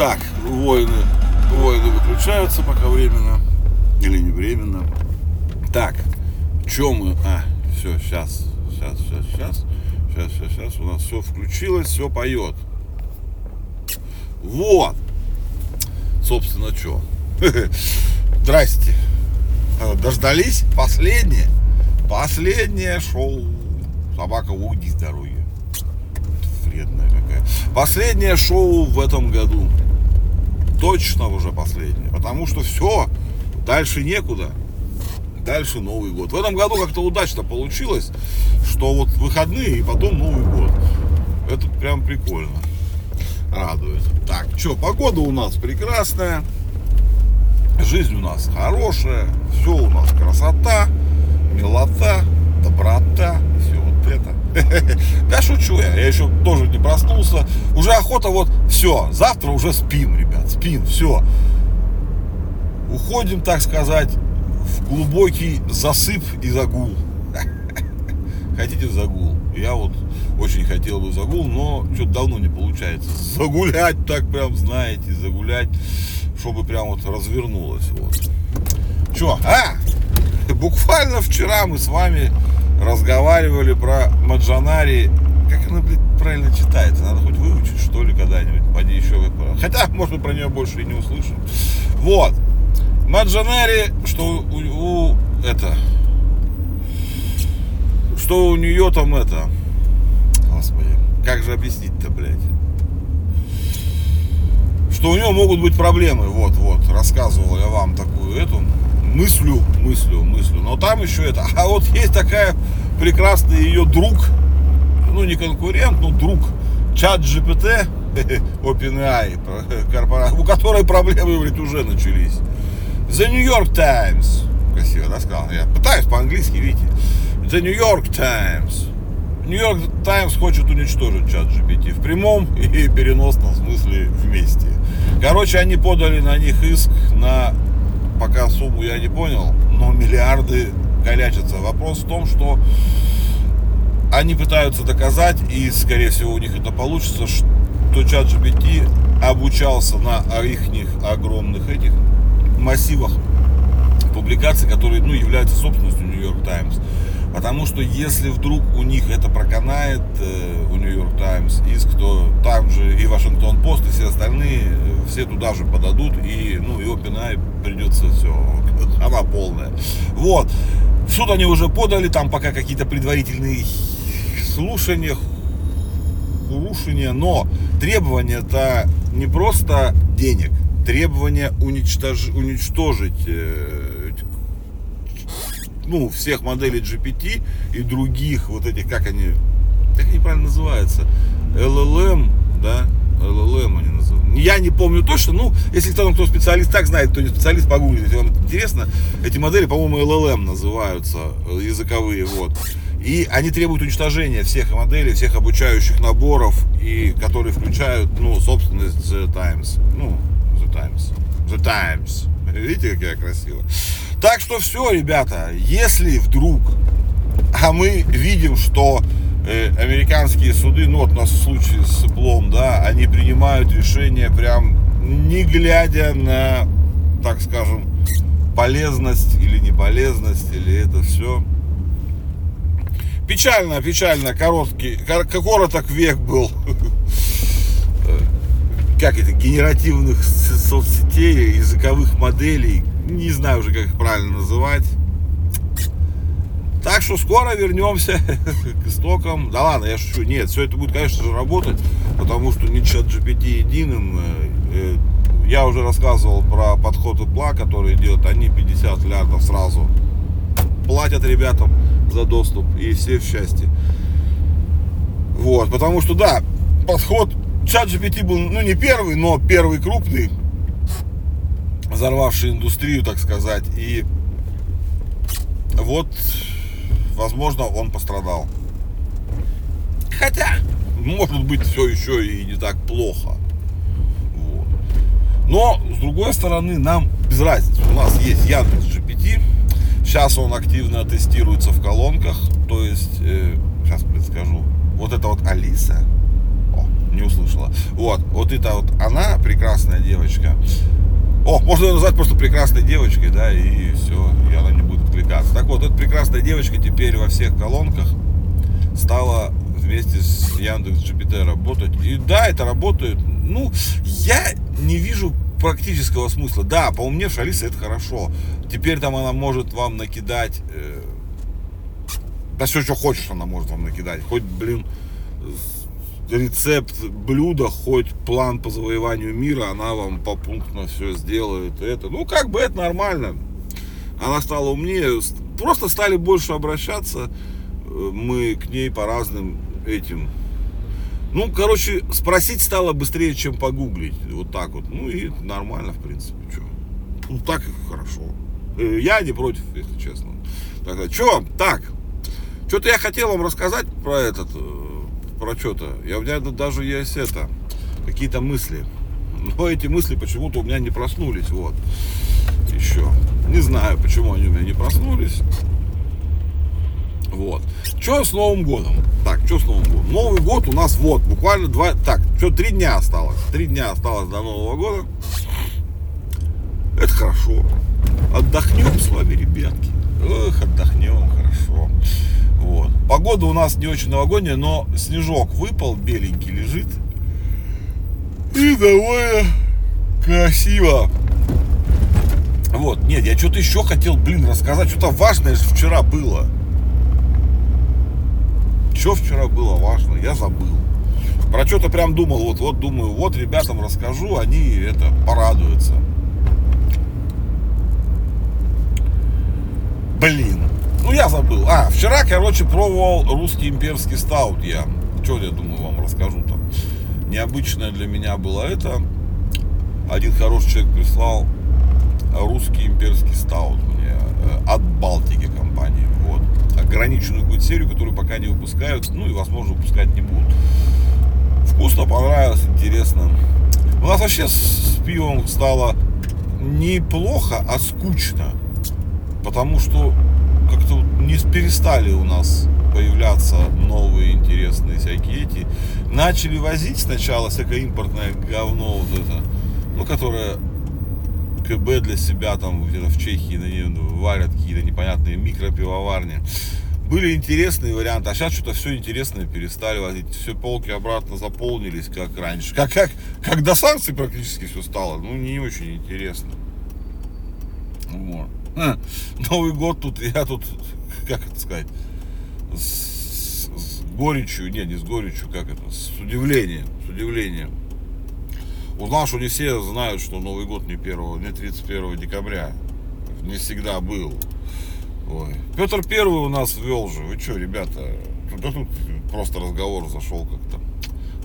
Так, воины, воины выключаются пока временно. Или не временно. Так, чем мы... А, все, сейчас, сейчас, сейчас, сейчас. Сейчас, сейчас, сейчас. У нас все включилось, все поет. Вот. Собственно, что. Здрасте. Э, Дождались? Последнее. Последнее шоу. Собака уйди с дороги. Вредная какая. Последнее шоу в этом году. Точно уже последнее. Потому что все. Дальше некуда. Дальше Новый год. В этом году как-то удачно получилось, что вот выходные и потом Новый год. Это прям прикольно. Радует. Так, что, погода у нас прекрасная. Жизнь у нас хорошая. Все у нас красота, милота, доброта. Все вот это. Да шучу я. Я еще тоже не проснулся. Уже охота вот. Все. Завтра уже спим, ребят. Спим. Все. Уходим, так сказать, в глубокий засып и загул. Хотите загул? Я вот очень хотел бы загул, но что-то давно не получается. Загулять так прям, знаете, загулять, чтобы прям вот развернулось. Вот. Че, а? Буквально вчера мы с вами разговаривали про Маджанари. Как она, блядь, правильно читается? Надо хоть выучить, что ли, когда-нибудь. Пойди еще. Хотя, может про нее больше и не услышим. Вот. Маджанари, что у, у это, что у нее там это, господи, как же объяснить-то, блядь, что у нее могут быть проблемы, вот, вот, рассказывал я вам такую эту мыслю, мыслю, мыслю, но там еще это, а вот есть такая прекрасный ее друг, ну не конкурент, но друг, чат GPT, OpenAI, у которой проблемы, блядь, уже начались. The New York Times. Красиво, да, сказал? Я пытаюсь по-английски, видите. The New York Times. New York Times хочет уничтожить чат GPT в прямом и переносном смысле вместе. Короче, они подали на них иск на, пока сумму я не понял, но миллиарды колячатся. Вопрос в том, что они пытаются доказать, и скорее всего у них это получится, что чат GPT обучался на их огромных этих массивах публикаций, которые ну, являются собственностью Нью-Йорк Таймс. Потому что если вдруг у них это проканает, э, у Нью-Йорк Таймс, иск, то там же и Вашингтон Пост, и все остальные, э, все туда же подадут, и, ну, и OpenAI придется все, она полная. Вот. Суд они уже подали, там пока какие-то предварительные слушания, урушения, но требования-то не просто денег, требование уничтож... уничтожить ну, всех моделей GPT и других вот этих, как они, как они правильно называются, LLM, да, LLM они называют. Я не помню точно, ну, если кто-то, кто специалист так знает, кто не специалист, погуглите, если вам это интересно. Эти модели, по-моему, LLM называются, э, языковые, вот. И они требуют уничтожения всех моделей, всех обучающих наборов, и которые включают, ну, собственность The Times. Ну, Times. The Times. Видите, как я красиво. Так что все, ребята, если вдруг, а мы видим, что э, американские суды, ну вот у нас в случае с Плом, да, они принимают решения прям не глядя на, так скажем, полезность или не полезность, или это все. Печально, печально, короткий, короток век был как это, генеративных соцсетей, языковых моделей, не знаю уже, как их правильно называть. Так что скоро вернемся к истокам. Да ладно, я шучу. Нет, все это будет, конечно же, работать, потому что не чат GPT единым. Э, э, я уже рассказывал про подход Apple, который делают. Они 50 миллиардов сразу платят ребятам за доступ, и все в счастье. Вот, потому что, да, подход чат GPT был, ну, не первый, но первый крупный, взорвавший индустрию, так сказать. И вот, возможно, он пострадал. Хотя, может быть, все еще и не так плохо. Вот. Но, с другой стороны, нам без разницы. У нас есть Яндекс GPT. Сейчас он активно тестируется в колонках. То есть, э, сейчас предскажу. Вот это вот Алиса. О, не услышала. Вот, вот это вот она, прекрасная девочка. О, можно ее назвать просто прекрасной девочкой, да, и все, и она не будет отвлекаться. Так вот, эта прекрасная девочка теперь во всех колонках стала вместе с Яндекс GPT работать. И да, это работает. Ну, я не вижу практического смысла. Да, поумневшая Алиса это хорошо. Теперь там она может вам накидать э, да все, что хочешь, она может вам накидать. Хоть, блин, рецепт блюда, хоть план по завоеванию мира, она вам попунктно все сделает. Это, ну, как бы это нормально. Она стала умнее. Просто стали больше обращаться э, мы к ней по разным этим. Ну, короче, спросить стало быстрее, чем погуглить. Вот так вот. Ну и нормально, в принципе. Что? Ну, так и хорошо. Э, я не против, если честно. Так, что? Так, что-то я хотел вам рассказать про этот, э, про что-то. Я, у меня даже есть это, какие-то мысли. Но эти мысли почему-то у меня не проснулись, вот. Еще. Не знаю, почему они у меня не проснулись. Вот. Что с Новым годом? Так, что с Новым годом? Новый год у нас вот, буквально два, так, что три дня осталось. Три дня осталось до Нового года. Это хорошо. Отдохнем с вами, ребятки. Ох, отдохнем, хорошо. Погода у нас не очень новогодняя, но снежок выпал, беленький лежит. И довольно красиво. Вот, нет, я что-то еще хотел, блин, рассказать. Что-то важное же вчера было. Что вчера было важно, я забыл. Про что-то прям думал, вот, вот думаю, вот ребятам расскажу, они это порадуются. Блин. Ну, я забыл. А, вчера, короче, пробовал русский имперский стаут я. Что я думаю, вам расскажу там. Необычное для меня было это. Один хороший человек прислал русский имперский стаут мне э, от Балтики компании. Вот. Ограниченную какую-то серию, которую пока не выпускают. Ну и, возможно, выпускать не будут. Вкусно, понравилось, интересно. У нас вообще с пивом стало неплохо, а скучно. Потому что как-то не перестали у нас появляться новые интересные всякие эти. Начали возить сначала всякое импортное говно вот это, ну, которое КБ для себя там где-то в Чехии на ней варят какие-то непонятные микропивоварни. Были интересные варианты, а сейчас что-то все интересное перестали возить. Все полки обратно заполнились, как раньше. Как, как, как до санкций практически все стало. Ну, не очень интересно. Вот. Новый год тут, я тут, как это сказать, с, с горечью, не, не с горечью, как это, с удивлением, с удивлением. Узнал, что не все знают, что Новый год не 1, не 31 декабря. Не всегда был. Ой. Петр Первый у нас вел же. Вы что, ребята? Да тут просто разговор зашел как-то.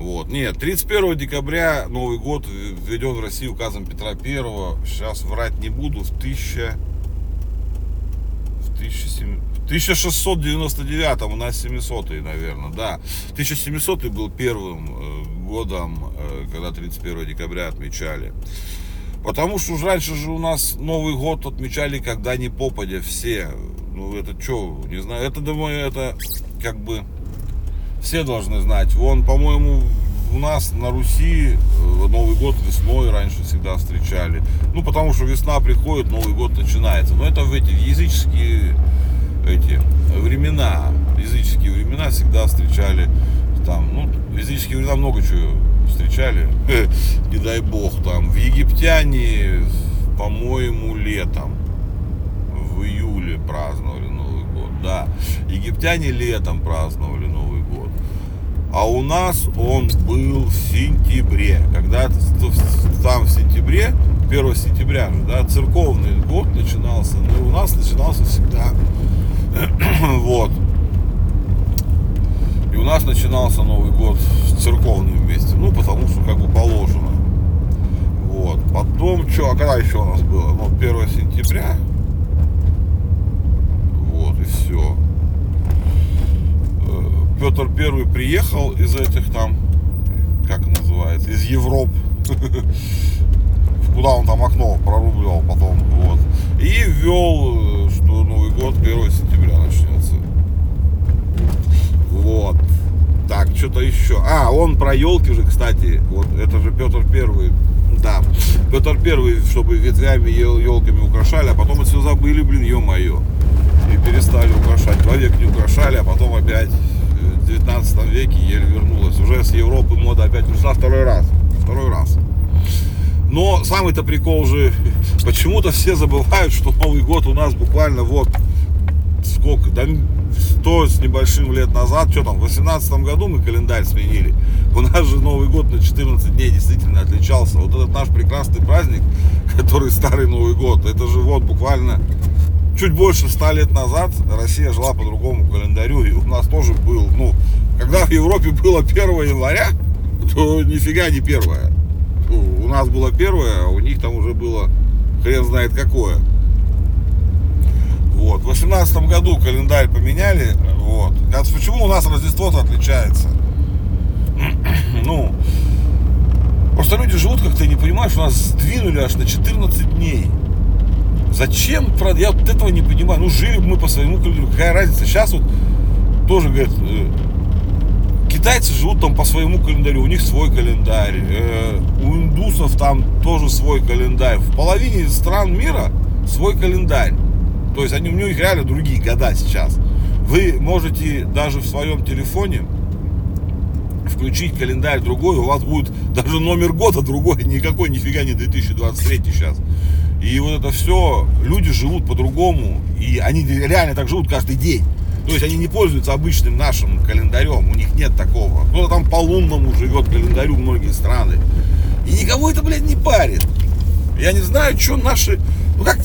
Вот. Нет, 31 декабря Новый год введен в Россию указом Петра Первого. Сейчас врать не буду. В 1000 1699 у нас 700 наверное, да. 1700 был первым э, годом, э, когда 31 декабря отмечали. Потому что уж раньше же у нас Новый год отмечали, когда не попадя все. Ну это что, не знаю, это думаю, это как бы все должны знать. Вон, по-моему, у нас на Руси э, Новый год весной раньше всегда встречали. Ну, потому что весна приходит, Новый год начинается. Но это в эти языческие эти времена, языческие времена всегда встречали там, ну, языческие времена много чего встречали, не дай бог, там, в египтяне, по-моему, летом, в июле праздновали Новый год, да, египтяне летом праздновали Новый а у нас он был в сентябре. Когда там в сентябре, 1 сентября да, церковный год начинался. Ну, у нас начинался всегда. вот. И у нас начинался Новый год с церковным вместе. Ну, потому что как бы положено. Вот. Потом, что, а когда еще у нас было? Ну, 1 сентября. Вот, и все. Петр Первый приехал из этих там, как называется, из Европы. Куда он там окно прорубливал потом, вот. И ввел, что Новый год 1 сентября начнется. Вот. Так, что-то еще. А, он про елки же, кстати. Вот это же Петр Первый. Да. Петр Первый, чтобы ветвями елками украшали, а потом все забыли, блин, ё-моё. И перестали украшать. Два века не украшали, а потом опять в 19 веке еле вернулась. Уже с Европы мода опять ушла второй раз. Второй раз. Но самый-то прикол же, почему-то все забывают, что Новый год у нас буквально вот сколько, да, 100 с небольшим лет назад, что там, в 18 году мы календарь сменили. У нас же Новый год на 14 дней действительно отличался. Вот этот наш прекрасный праздник, который старый Новый год, это же вот буквально чуть больше 100 лет назад Россия жила по другому календарю. И у нас тоже был, ну, когда в Европе было 1 января, то нифига не первое. У нас было первое, а у них там уже было хрен знает какое. Вот. В 18 году календарь поменяли. Вот. Почему у нас Рождество-то отличается? ну, просто люди живут как-то не понимаешь, у нас сдвинули аж на 14 дней. Зачем? Я вот этого не понимаю. Ну, жили бы мы по своему календарю. Какая разница? Сейчас вот тоже, говорят, э, китайцы живут там по своему календарю, у них свой календарь. Э, у индусов там тоже свой календарь. В половине стран мира свой календарь. То есть они, у них реально другие года сейчас. Вы можете даже в своем телефоне включить календарь другой, у вас будет даже номер года другой, никакой нифига не 2023 сейчас. И вот это все, люди живут по-другому, и они реально так живут каждый день. То есть они не пользуются обычным нашим календарем, у них нет такого. Кто-то там по лунному живет календарю многие страны. И никого это, блядь, не парит. Я не знаю, что наши... Ну как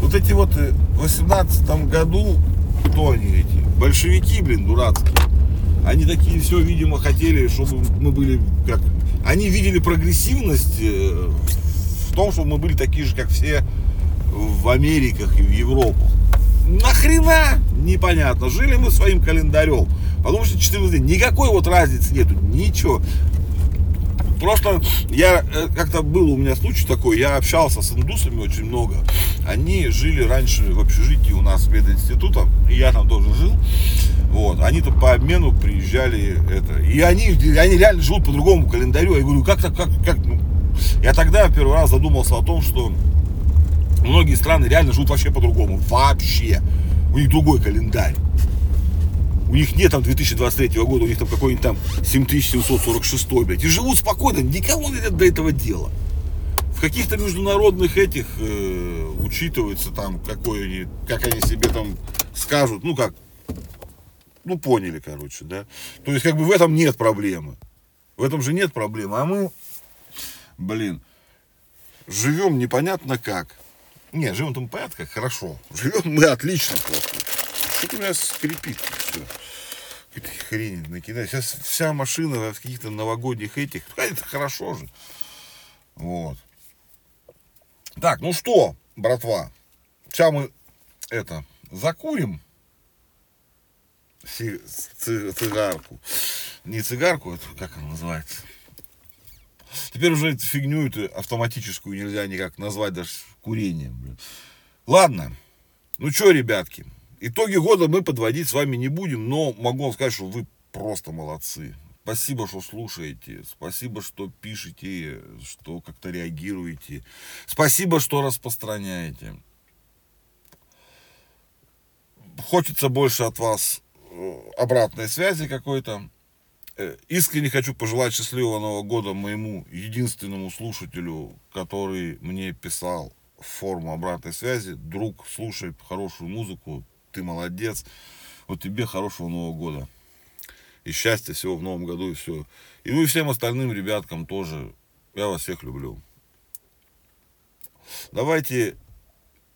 вот эти вот э, в 18 году, кто они эти? Большевики, блин, дурацкие. Они такие все, видимо, хотели, чтобы мы были как... Они видели прогрессивность э, в том, чтобы мы были такие же, как все в Америках и в Европах. Нахрена? Непонятно. Жили мы своим календарем. Потому что 14 дней. Никакой вот разницы нету. Ничего. Просто я э, как-то был у меня случай такой, я общался с индусами очень много. Они жили раньше в общежитии у нас мединститута, и я там тоже жил. Вот, они-то по обмену приезжали это. И они, они реально живут по другому календарю. Я говорю, как так, как, как, ну? Я тогда первый раз задумался о том, что многие страны реально живут вообще по-другому. Вообще. У них другой календарь. У них нет там 2023 года, у них там какой-нибудь там 7746, блядь. И живут спокойно, никому нет до этого дела. В каких-то международных этих э, учитывается там, какой они, как они себе там скажут, ну как, ну поняли, короче, да. То есть как бы в этом нет проблемы. В этом же нет проблемы. А мы, блин, живем непонятно как. Не, живем там понятно как, хорошо. Живем мы отлично просто. Что-то у меня скрипит все. Какие-то хрени накидать. Сейчас вся машина в каких-то новогодних этих. Это хорошо же. Вот. Так, ну что, братва. Сейчас мы это закурим цигарку. Не цигарку, это как она называется. Теперь уже эту фигню эту автоматическую нельзя никак назвать даже курением. Блин. Ладно. Ну что, ребятки, Итоги года мы подводить с вами не будем, но могу вам сказать, что вы просто молодцы. Спасибо, что слушаете. Спасибо, что пишете, что как-то реагируете. Спасибо, что распространяете. Хочется больше от вас э, обратной связи какой-то. Э, искренне хочу пожелать счастливого Нового года моему единственному слушателю, который мне писал форму обратной связи. Друг, слушай хорошую музыку, ты молодец. Вот тебе хорошего Нового года. И счастья всего в Новом году, и все. И ну и всем остальным ребяткам тоже. Я вас всех люблю. Давайте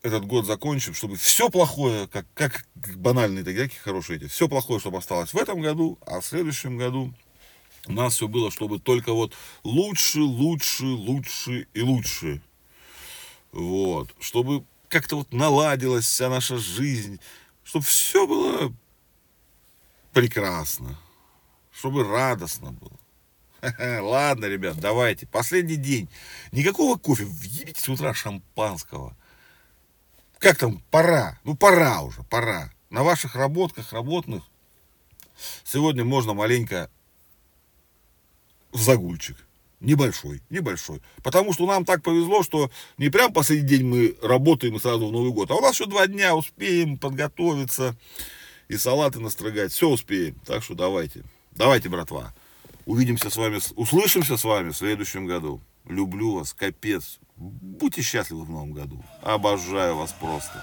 этот год закончим, чтобы все плохое, как, как банальные такие, хорошие эти, все плохое, чтобы осталось в этом году, а в следующем году у нас все было, чтобы только вот лучше, лучше, лучше и лучше. Вот. Чтобы как-то вот наладилась вся наша жизнь, чтобы все было прекрасно, чтобы радостно было. Ладно, ребят, давайте. Последний день. Никакого кофе. Въебите с утра шампанского. Как там? Пора. Ну, пора уже, пора. На ваших работках, работных сегодня можно маленько в загульчик. Небольшой, небольшой. Потому что нам так повезло, что не прям последний день мы работаем и сразу в Новый год, а у нас еще два дня успеем подготовиться и салаты настрогать. Все успеем. Так что давайте. Давайте, братва. Увидимся с вами, услышимся с вами в следующем году. Люблю вас, капец. Будьте счастливы в новом году. Обожаю вас просто.